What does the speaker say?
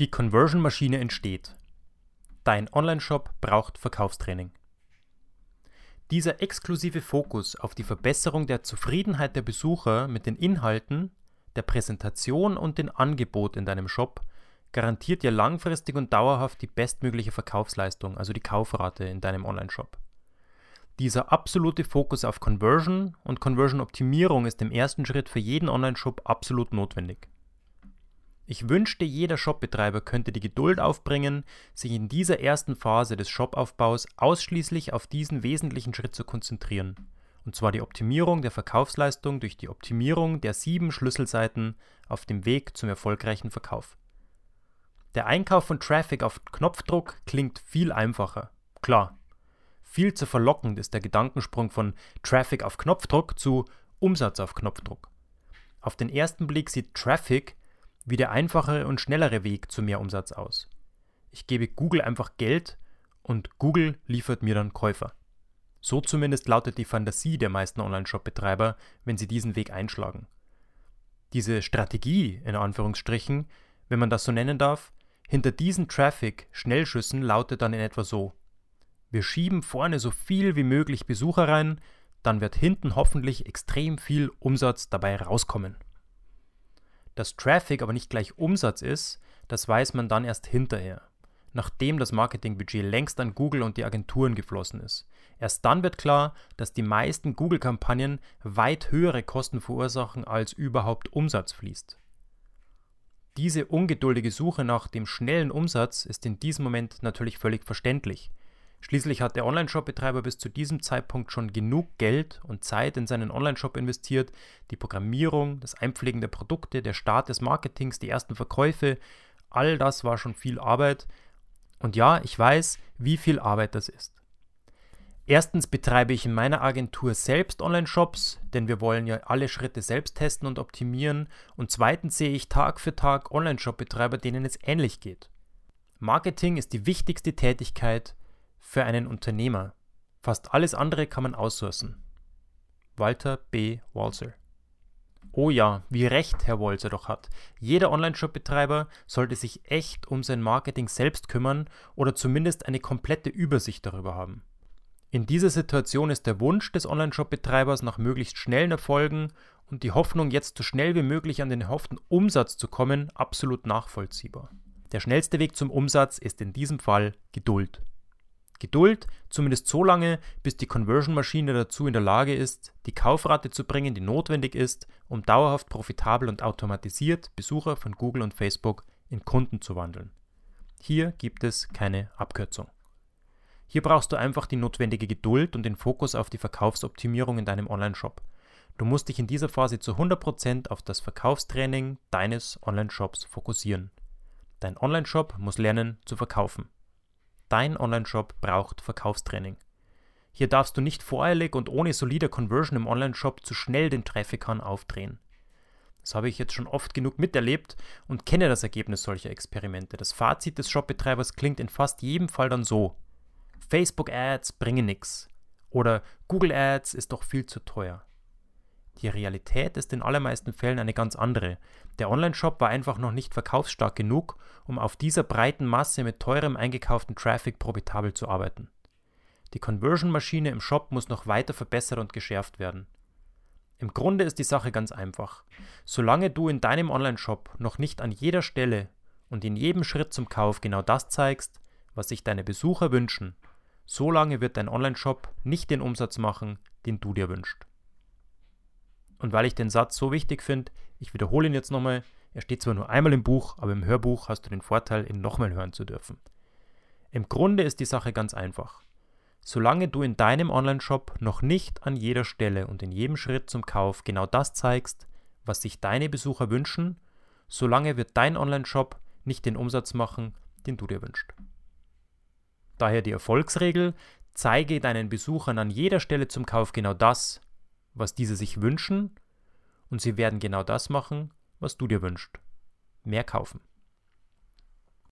Die Conversion-Maschine entsteht. Dein Online-Shop braucht Verkaufstraining. Dieser exklusive Fokus auf die Verbesserung der Zufriedenheit der Besucher mit den Inhalten, der Präsentation und dem Angebot in deinem Shop garantiert dir langfristig und dauerhaft die bestmögliche Verkaufsleistung, also die Kaufrate in deinem Online-Shop. Dieser absolute Fokus auf Conversion und Conversion-Optimierung ist im ersten Schritt für jeden Online-Shop absolut notwendig. Ich wünschte, jeder Shopbetreiber könnte die Geduld aufbringen, sich in dieser ersten Phase des Shopaufbaus ausschließlich auf diesen wesentlichen Schritt zu konzentrieren. Und zwar die Optimierung der Verkaufsleistung durch die Optimierung der sieben Schlüsselseiten auf dem Weg zum erfolgreichen Verkauf. Der Einkauf von Traffic auf Knopfdruck klingt viel einfacher. Klar. Viel zu verlockend ist der Gedankensprung von Traffic auf Knopfdruck zu Umsatz auf Knopfdruck. Auf den ersten Blick sieht Traffic wie der einfachere und schnellere Weg zu mehr Umsatz aus. Ich gebe Google einfach Geld und Google liefert mir dann Käufer. So zumindest lautet die Fantasie der meisten Online-Shop-Betreiber, wenn sie diesen Weg einschlagen. Diese Strategie, in Anführungsstrichen, wenn man das so nennen darf, hinter diesen Traffic-Schnellschüssen lautet dann in etwa so. Wir schieben vorne so viel wie möglich Besucher rein, dann wird hinten hoffentlich extrem viel Umsatz dabei rauskommen. Dass Traffic aber nicht gleich Umsatz ist, das weiß man dann erst hinterher, nachdem das Marketingbudget längst an Google und die Agenturen geflossen ist. Erst dann wird klar, dass die meisten Google-Kampagnen weit höhere Kosten verursachen, als überhaupt Umsatz fließt. Diese ungeduldige Suche nach dem schnellen Umsatz ist in diesem Moment natürlich völlig verständlich. Schließlich hat der Online-Shop-Betreiber bis zu diesem Zeitpunkt schon genug Geld und Zeit in seinen Online-Shop investiert. Die Programmierung, das Einpflegen der Produkte, der Start des Marketings, die ersten Verkäufe, all das war schon viel Arbeit. Und ja, ich weiß, wie viel Arbeit das ist. Erstens betreibe ich in meiner Agentur selbst Online-Shops, denn wir wollen ja alle Schritte selbst testen und optimieren. Und zweitens sehe ich Tag für Tag Online-Shop-Betreiber, denen es ähnlich geht. Marketing ist die wichtigste Tätigkeit, für einen Unternehmer. Fast alles andere kann man aussourcen. Walter B. Walzer. Oh ja, wie recht Herr Walzer doch hat. Jeder Online-Shop-Betreiber sollte sich echt um sein Marketing selbst kümmern oder zumindest eine komplette Übersicht darüber haben. In dieser Situation ist der Wunsch des Online-Shop-Betreibers nach möglichst schnellen Erfolgen und die Hoffnung, jetzt so schnell wie möglich an den erhofften Umsatz zu kommen, absolut nachvollziehbar. Der schnellste Weg zum Umsatz ist in diesem Fall Geduld. Geduld, zumindest so lange, bis die Conversion-Maschine dazu in der Lage ist, die Kaufrate zu bringen, die notwendig ist, um dauerhaft profitabel und automatisiert Besucher von Google und Facebook in Kunden zu wandeln. Hier gibt es keine Abkürzung. Hier brauchst du einfach die notwendige Geduld und den Fokus auf die Verkaufsoptimierung in deinem Online-Shop. Du musst dich in dieser Phase zu 100% auf das Verkaufstraining deines Online-Shops fokussieren. Dein Online-Shop muss lernen zu verkaufen. Dein Online-Shop braucht Verkaufstraining. Hier darfst du nicht voreilig und ohne solide Conversion im Online-Shop zu schnell den Traffic-Hahn aufdrehen. Das habe ich jetzt schon oft genug miterlebt und kenne das Ergebnis solcher Experimente. Das Fazit des Shopbetreibers klingt in fast jedem Fall dann so: Facebook Ads bringen nichts oder Google Ads ist doch viel zu teuer. Die Realität ist in allermeisten Fällen eine ganz andere. Der Online-Shop war einfach noch nicht verkaufsstark genug, um auf dieser breiten Masse mit teurem eingekauften Traffic profitabel zu arbeiten. Die Conversion-Maschine im Shop muss noch weiter verbessert und geschärft werden. Im Grunde ist die Sache ganz einfach. Solange du in deinem Online-Shop noch nicht an jeder Stelle und in jedem Schritt zum Kauf genau das zeigst, was sich deine Besucher wünschen, solange wird dein Online-Shop nicht den Umsatz machen, den du dir wünschst. Und weil ich den Satz so wichtig finde, ich wiederhole ihn jetzt nochmal. Er steht zwar nur einmal im Buch, aber im Hörbuch hast du den Vorteil, ihn nochmal hören zu dürfen. Im Grunde ist die Sache ganz einfach. Solange du in deinem Online-Shop noch nicht an jeder Stelle und in jedem Schritt zum Kauf genau das zeigst, was sich deine Besucher wünschen, solange wird dein Online-Shop nicht den Umsatz machen, den du dir wünschst. Daher die Erfolgsregel, zeige deinen Besuchern an jeder Stelle zum Kauf genau das, was diese sich wünschen, und sie werden genau das machen, was du dir wünschst. Mehr kaufen.